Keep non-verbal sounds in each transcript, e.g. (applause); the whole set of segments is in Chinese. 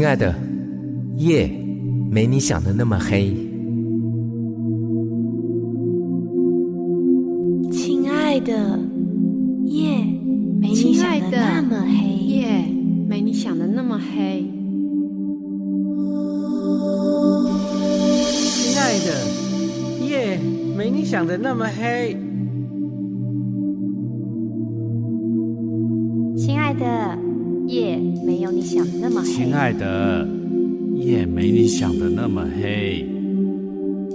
亲爱的，夜没你想的那么黑。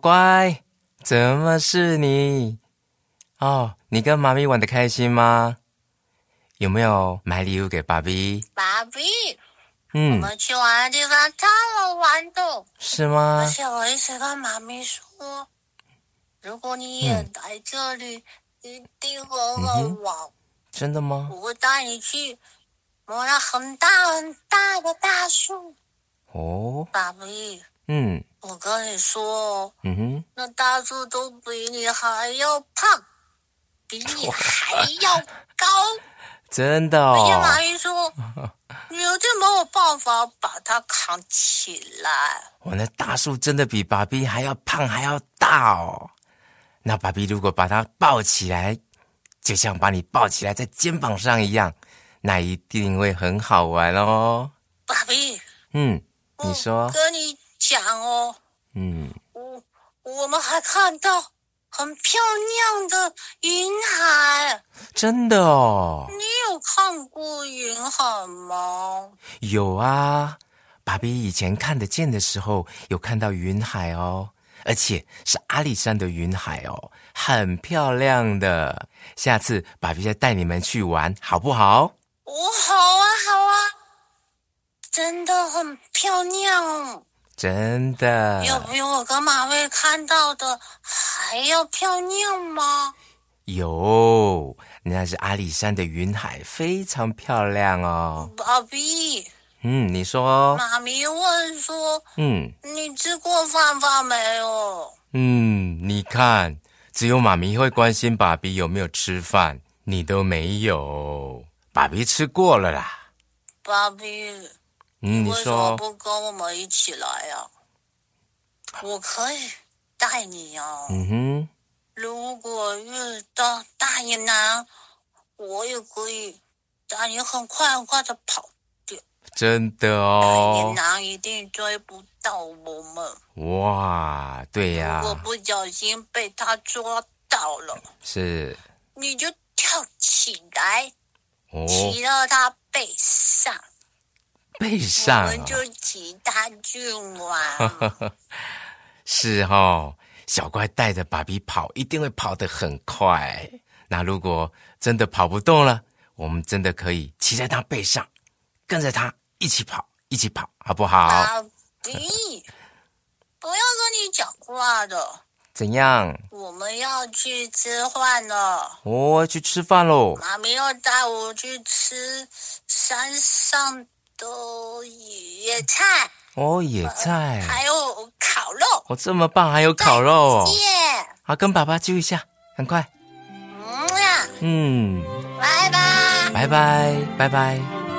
乖，怎么是你？哦，你跟妈咪玩的开心吗？有没有买礼物给爸比？爸比，我嗯，们去玩的地方超好玩的，是吗而？且我一直跟妈咪说，如果你也来这里，一定很好玩。真的吗？我会带你去摸那很大很大的大树。哦，爸比，嗯我跟你说哦，嗯哼，那大树都比你还要胖，比你还要高。真的而且哦，妈咪说，你有点没有办法把它扛起来。我那大树真的比爸比还要胖还要大哦。那爸比如果把它抱起来，就像把你抱起来在肩膀上一样，那一定会很好玩哦。爸比，嗯，你说我，讲哦，嗯，我我们还看到很漂亮的云海。真的哦，你有看过云海吗？有啊，爸比以前看得见的时候，有看到云海哦，而且是阿里山的云海哦，很漂亮的。下次爸比再带你们去玩，好不好？哦，好啊，好啊，真的很漂亮，真的。有比我跟马威看到的还要漂亮吗？有，那是阿里山的云海，非常漂亮哦。爸比，嗯，你说，妈咪问说，嗯你吃过饭饭没有？嗯，你看，只有妈咪会关心爸比有没有吃饭，你都没有。爸比吃过了啦。爸比，嗯，你为什么说，不跟我们一起来呀、我可以带你啊。嗯哼，如果遇到大野狼，我也可以带你很快很快的跑掉。真的哦大野哦。狼一定追不到我们。哇，对呀、如果不小心被他抓到了，是你就跳起来，哦，骑到他背上，背我上、我、们就骑他去玩。(laughs) 是哦，小乖带着爸比跑，一定会跑得很快。那如果真的跑不动了，我们真的可以骑在他背上，跟着他一起跑，一起跑，好不好？爸比，不要跟你讲话的，怎样？我们要去吃饭了。我、去吃饭喽。妈咪要带我去吃山上的野菜，哦，野菜，还有烤肉。哦，这么棒，还有烤肉！好，跟爸爸揪一下，很快。嗯呀，嗯，拜拜。拜拜，拜拜。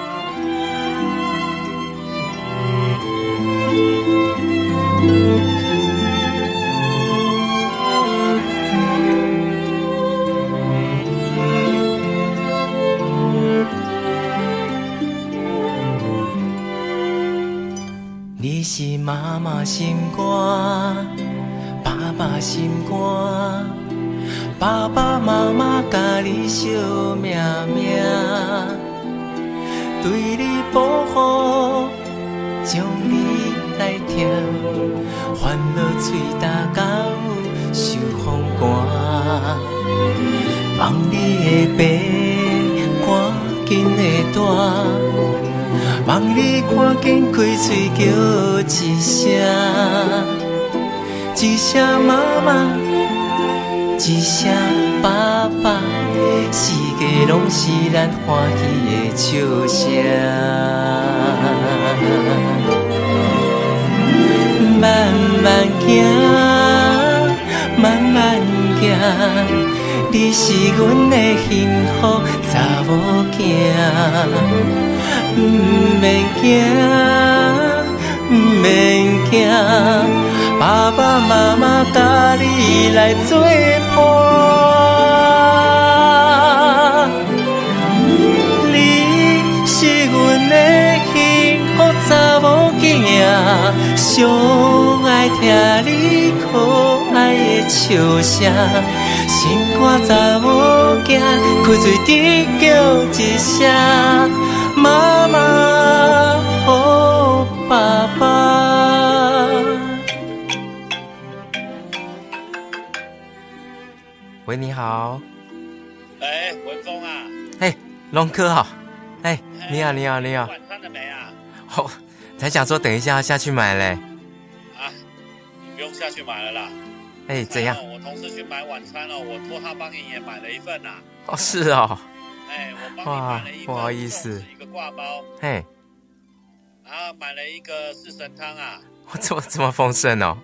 你惜命命，对你保护将你来听，烦恼嘴大到受风寒。望你的病赶紧的大，望你赶紧开嘴叫一声，一声妈妈，一声爸爸，世界拢是咱欢喜的笑声。慢慢行，慢慢行。你是阮的幸福查某囝，毋免惊，毋免惊，爸爸妈妈甲你来作伴。上爱听你可爱的笑声，心肝查某囝开嘴直叫一声妈妈哦爸爸。喂，你好。哎，文峰啊。哎，龙哥好。哎，你好，你好，你好。晚餐了没啊？哦。才想说等一下要下去买嘞，啊，你不用下去买了啦。哎，怎样？我同事去买晚餐了，我托他帮你也买了一份呐。哦，是哦。哎，我帮你买了一份不好意思，一个挂包。嘿，然后买了一个四神汤啊。我怎么这么丰盛哦？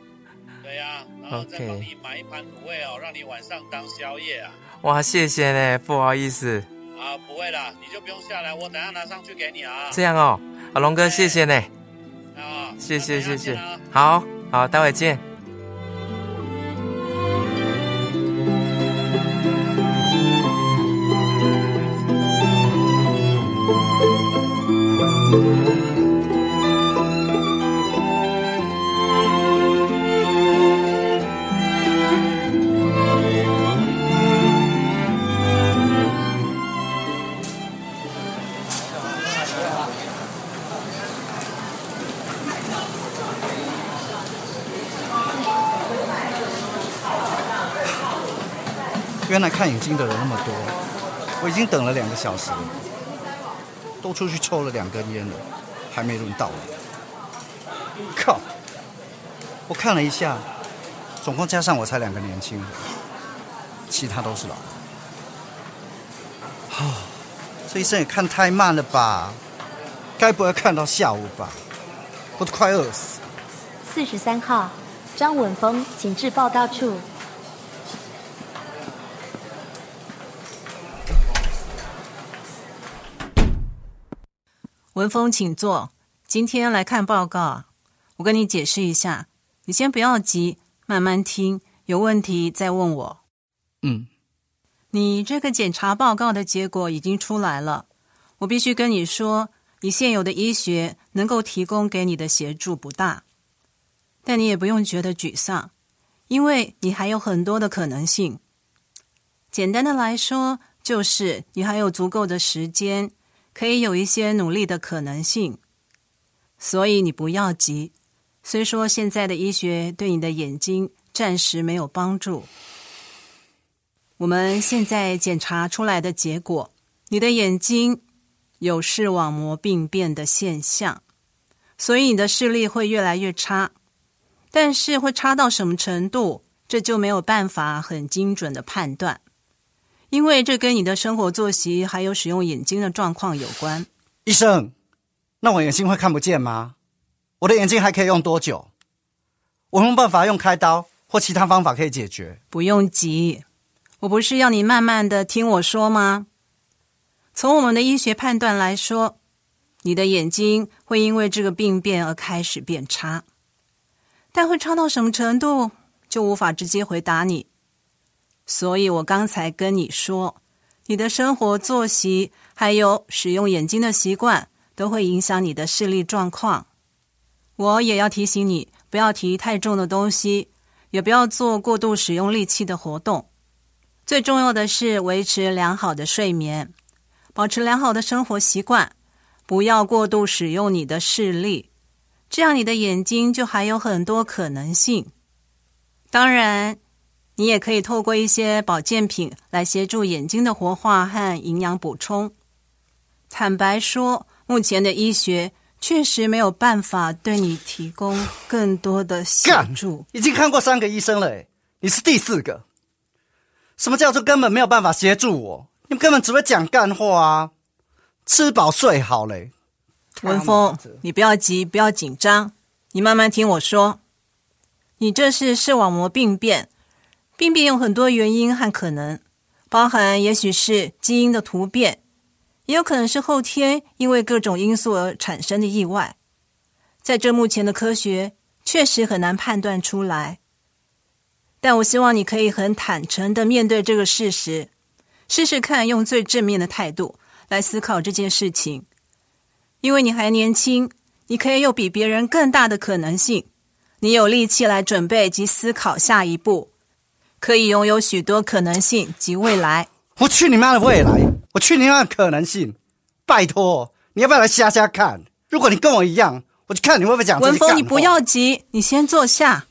然后再帮你买一盘卤味哦，让你晚上当宵夜啊。哇，谢谢呢，不好意思。啊，不会啦，你就不用下来，我等下拿上去给你啊。这样哦，啊，龙哥，谢谢呢。啊谢谢谢谢，好好，待会见。原来看眼睛的人那么多，我已经等了两个小时了，都出去抽了两根烟了，还没轮到我。靠！我看了一下，总共加上我才两个年轻人，其他都是老。哦，这一生也看太慢了吧？该不会看到下午吧？我都快饿死。四十三号，张文峰，请至报道处。文峰，请坐。今天来看报告，我跟你解释一下，你先不要急，慢慢听，有问题再问我。嗯，你这个检查报告的结果已经出来了，我必须跟你说，你现有的医学能够提供给你的协助不大，但你也不用觉得沮丧，因为你还有很多的可能性。简单的来说，就是你还有足够的时间。可以有一些努力的可能性，所以你不要急。虽说现在的医学对你的眼睛暂时没有帮助，我们现在检查出来的结果，你的眼睛有视网膜病变的现象，所以你的视力会越来越差。但是会差到什么程度，这就没有办法很精准的判断。因为这跟你的生活作息还有使用眼睛的状况有关。医生，那我眼睛会看不见吗？我的眼睛还可以用多久？我没办法用开刀或其他方法可以解决。不用急，我不是要你慢慢的听我说吗？从我们的医学判断来说，你的眼睛会因为这个病变而开始变差，但会差到什么程度，就无法直接回答你。所以我刚才跟你说，你的生活作息还有使用眼睛的习惯，都会影响你的视力状况。我也要提醒你，不要提太重的东西，也不要做过度使用力气的活动。最重要的是维持良好的睡眠，保持良好的生活习惯，不要过度使用你的视力。这样你的眼睛就还有很多可能性。当然，你也可以透过一些保健品来协助眼睛的活化和营养补充。坦白说，目前的医学确实没有办法对你提供更多的协助。已经看过三个医生了，你是第四个。什么叫做根本没有办法协助我？你们根本只会讲干话啊！吃饱睡好嘞。文峰，你不要急，不要紧张，你慢慢听我说。你这是视网膜病变，病变有很多原因和可能，包含也许是基因的突变，也有可能是后天因为各种因素而产生的意外。在这目前的科学确实很难判断出来，但我希望你可以很坦诚的面对这个事实，试试看用最正面的态度来思考这件事情。因为你还年轻，你可以有比别人更大的可能性。你有力气来准备及思考下一步，可以拥有许多可能性及未来。我去你妈的未来！我去你妈的可能性！拜托，你要不要来瞎瞎看？如果你跟我一样，我就看你会不会讲。文峰，你不要急，你先坐下。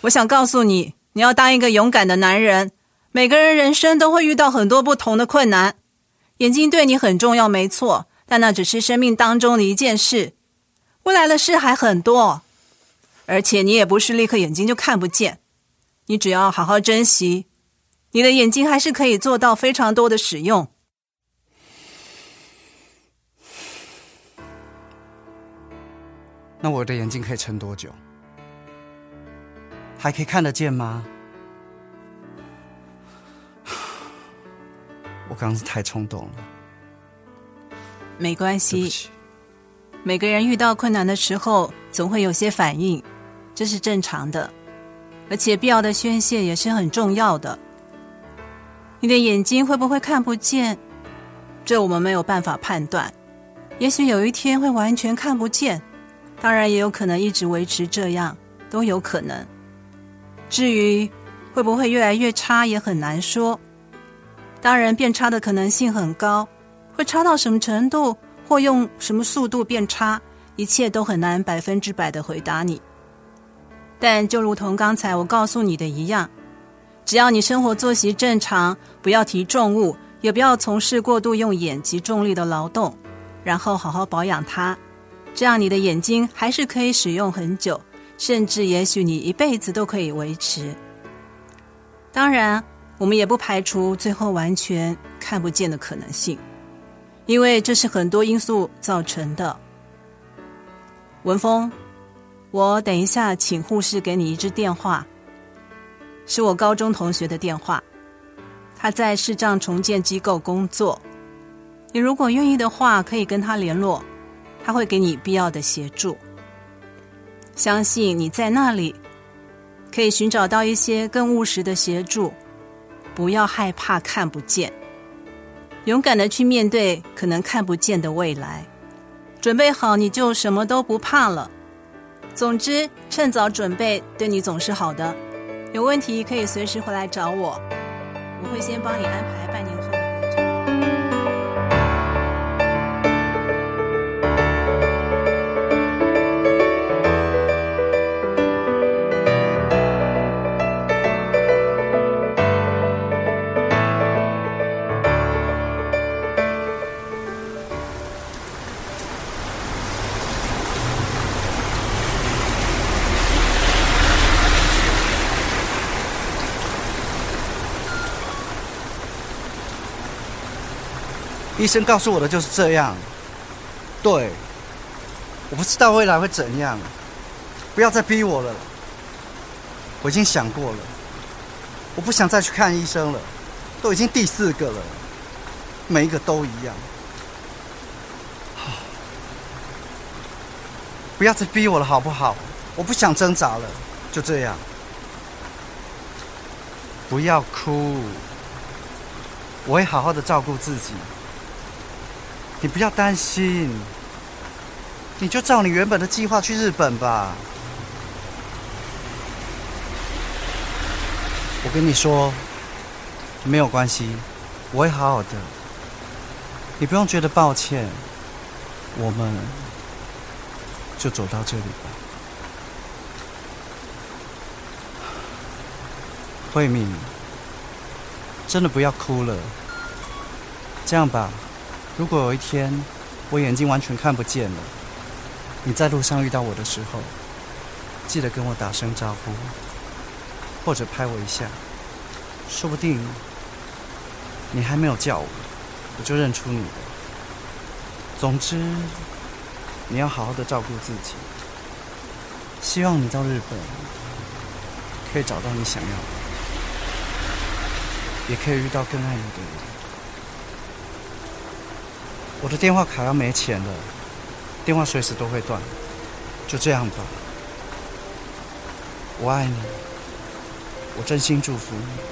我想告诉你，你要当一个勇敢的男人。每个人人生都会遇到很多不同的困难，眼睛对你很重要，没错。但那只是生命当中的一件事，未来的事还很多，而且你也不是立刻眼睛就看不见，你只要好好珍惜，你的眼睛还是可以做到非常多的使用。那我的眼睛可以撑多久？还可以看得见吗？我刚刚是太冲动了。没关系，每个人遇到困难的时候，总会有些反应，这是正常的，而且必要的宣泄也是很重要的。你的眼睛会不会看不见？这我们没有办法判断。也许有一天会完全看不见，当然也有可能一直维持这样，都有可能。至于会不会越来越差，也很难说。当然，变差的可能性很高。会差到什么程度，或用什么速度变差，一切都很难百分之百的回答你。但就如同刚才我告诉你的一样，只要你生活作息正常，不要提重物，也不要从事过度用眼及重力的劳动，然后好好保养它，这样你的眼睛还是可以使用很久，甚至也许你一辈子都可以维持。当然，我们也不排除最后完全看不见的可能性。因为这是很多因素造成的。文峰，我等一下请护士给你一支电话，是我高中同学的电话，他在视障重建机构工作。你如果愿意的话，可以跟他联络，他会给你必要的协助。相信你在那里可以寻找到一些更务实的协助，不要害怕看不见。勇敢的去面对可能看不见的未来，准备好你就什么都不怕了。总之，趁早准备对你总是好的。有问题可以随时回来找我，我会先帮你安排半年医生告诉我的就是这样。对，我不知道未来会怎样，不要再逼我了。我已经想过了，我不想再去看医生了，都已经第四个了，每一个都一样。好 (sighs) 不要再逼我了，好不好？我不想挣扎了，就这样。不要哭，我会好好的照顾自己。你不要担心，你就照你原本的计划去日本吧。我跟你说，没有关系，我会好好的。你不用觉得抱歉，我们就走到这里吧。慧敏，真的不要哭了。这样吧，如果有一天我眼睛完全看不见了，你在路上遇到我的时候，记得跟我打声招呼，或者拍我一下，说不定你还没有叫我，我就认出你了。总之，你要好好的照顾自己。希望你到日本可以找到你想要的，也可以遇到更爱你的人。我的电话卡要没钱了，电话随时都会断。就这样吧，我爱你，我真心祝福你。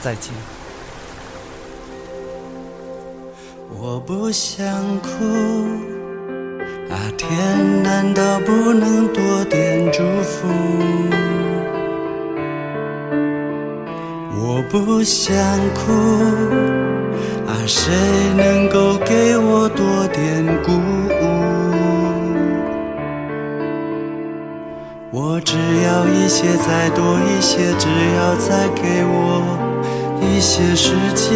再见。我不想哭，啊天，难道不能多点祝福？我不想哭，啊谁能够给我多点鼓舞？我只要一些，再多一些，只要再给我一些时间。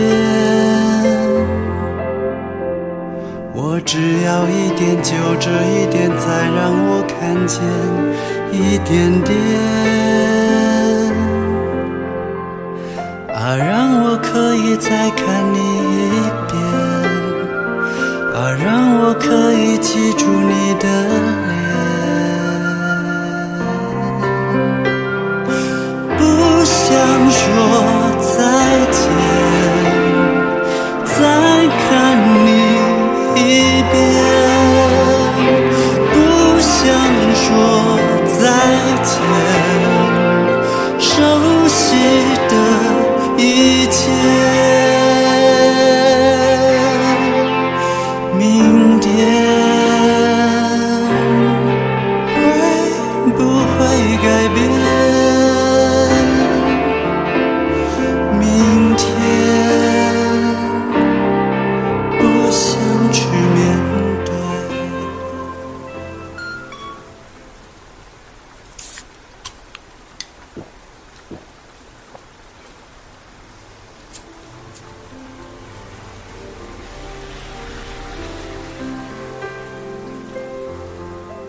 我只要一点，就这一点，再让我看见一点点。啊，让我可以再看你一遍。啊，让我可以记住你的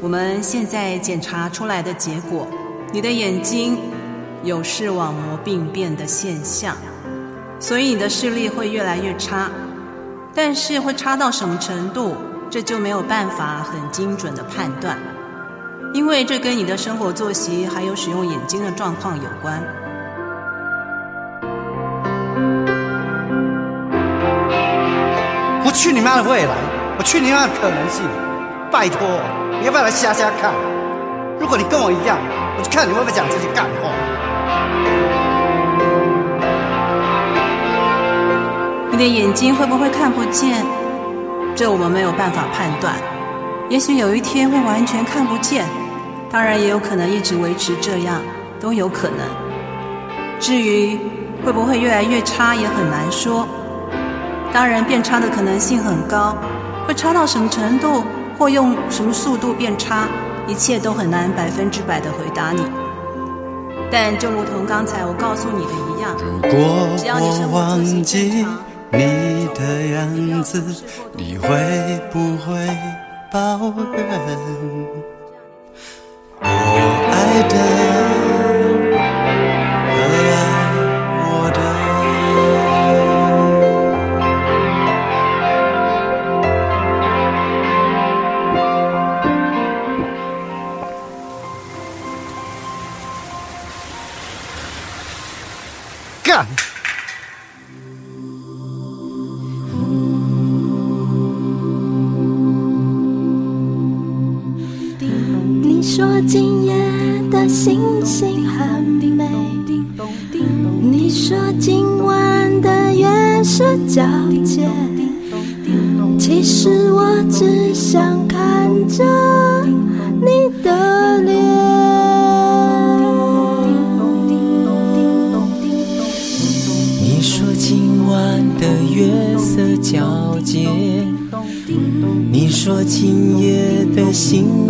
我们现在检查出来的结果，你的眼睛有视网膜病变的现象，所以你的视力会越来越差。但是会差到什么程度，这就没有办法很精准的判断，因为这跟你的生活作息还有使用眼睛的状况有关。我去你妈的未来！我去你妈的可能性！拜托，你要不要来瞎瞎看？如果你跟我一样，我就看你会不会讲这些干话。你的眼睛会不会看不见？这我们没有办法判断。也许有一天会完全看不见，当然也有可能一直维持这样，都有可能。至于会不会越来越差，也很难说。当然，变差的可能性很高，会差到什么程度，或用什么速度变差，一切都很难百分之百的回答你。但就如同刚才我告诉你的一样，如果我忘记。你的样子，你会不会抱怨？我爱的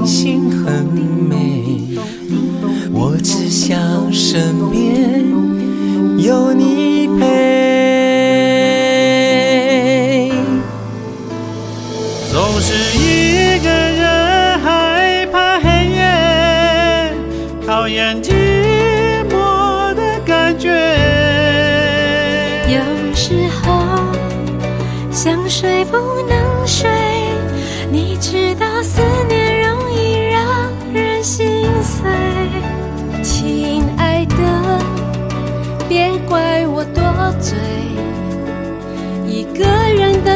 心很美，我只想身边有你陪。总是一个人害怕黑夜，讨厌寂寞的感觉。有时候想睡不能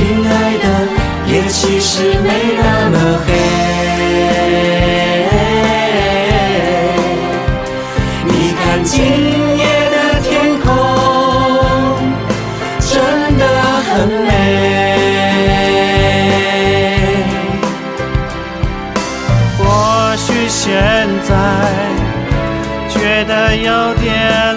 亲爱的，夜其实没那么黑。你看今夜的天空，真的很美。或许现在觉得有点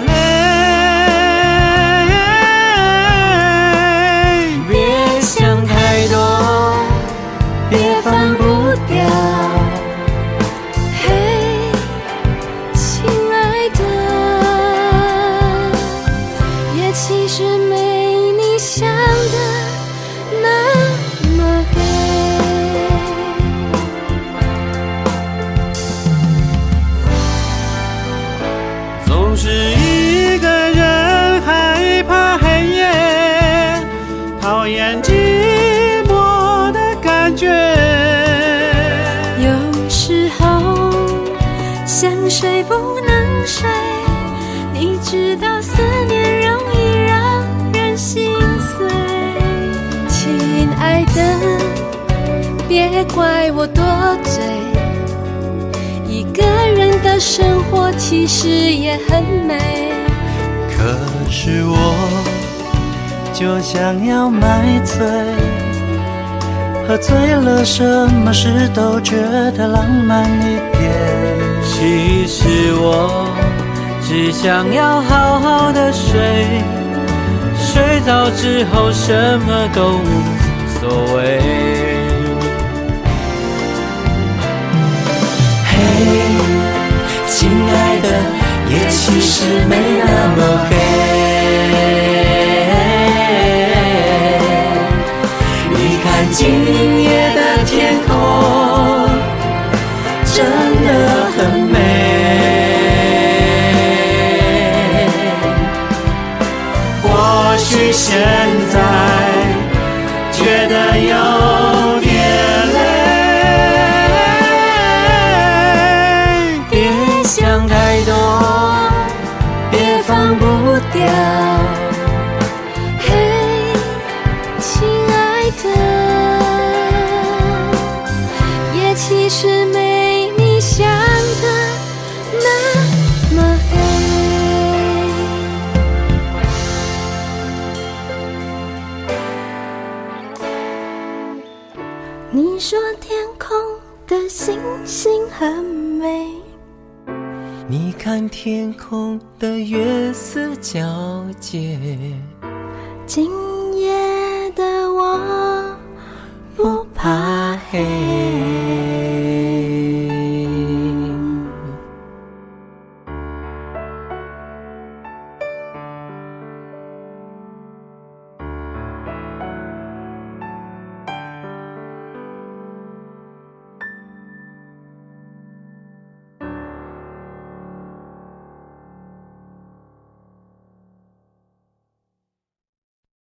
知道思念容易让人心碎。亲爱的，别怪我多嘴，一个人的生活其实也很美。可是我就想要买醉，喝醉了什么事都觉得浪漫一点。其实我只想要好好的睡，睡着之后什么都无所谓。嘿，亲爱的，夜其实没那么黑。你说天空的星星很美。你看天空的月色皎洁，今夜的我不怕黑。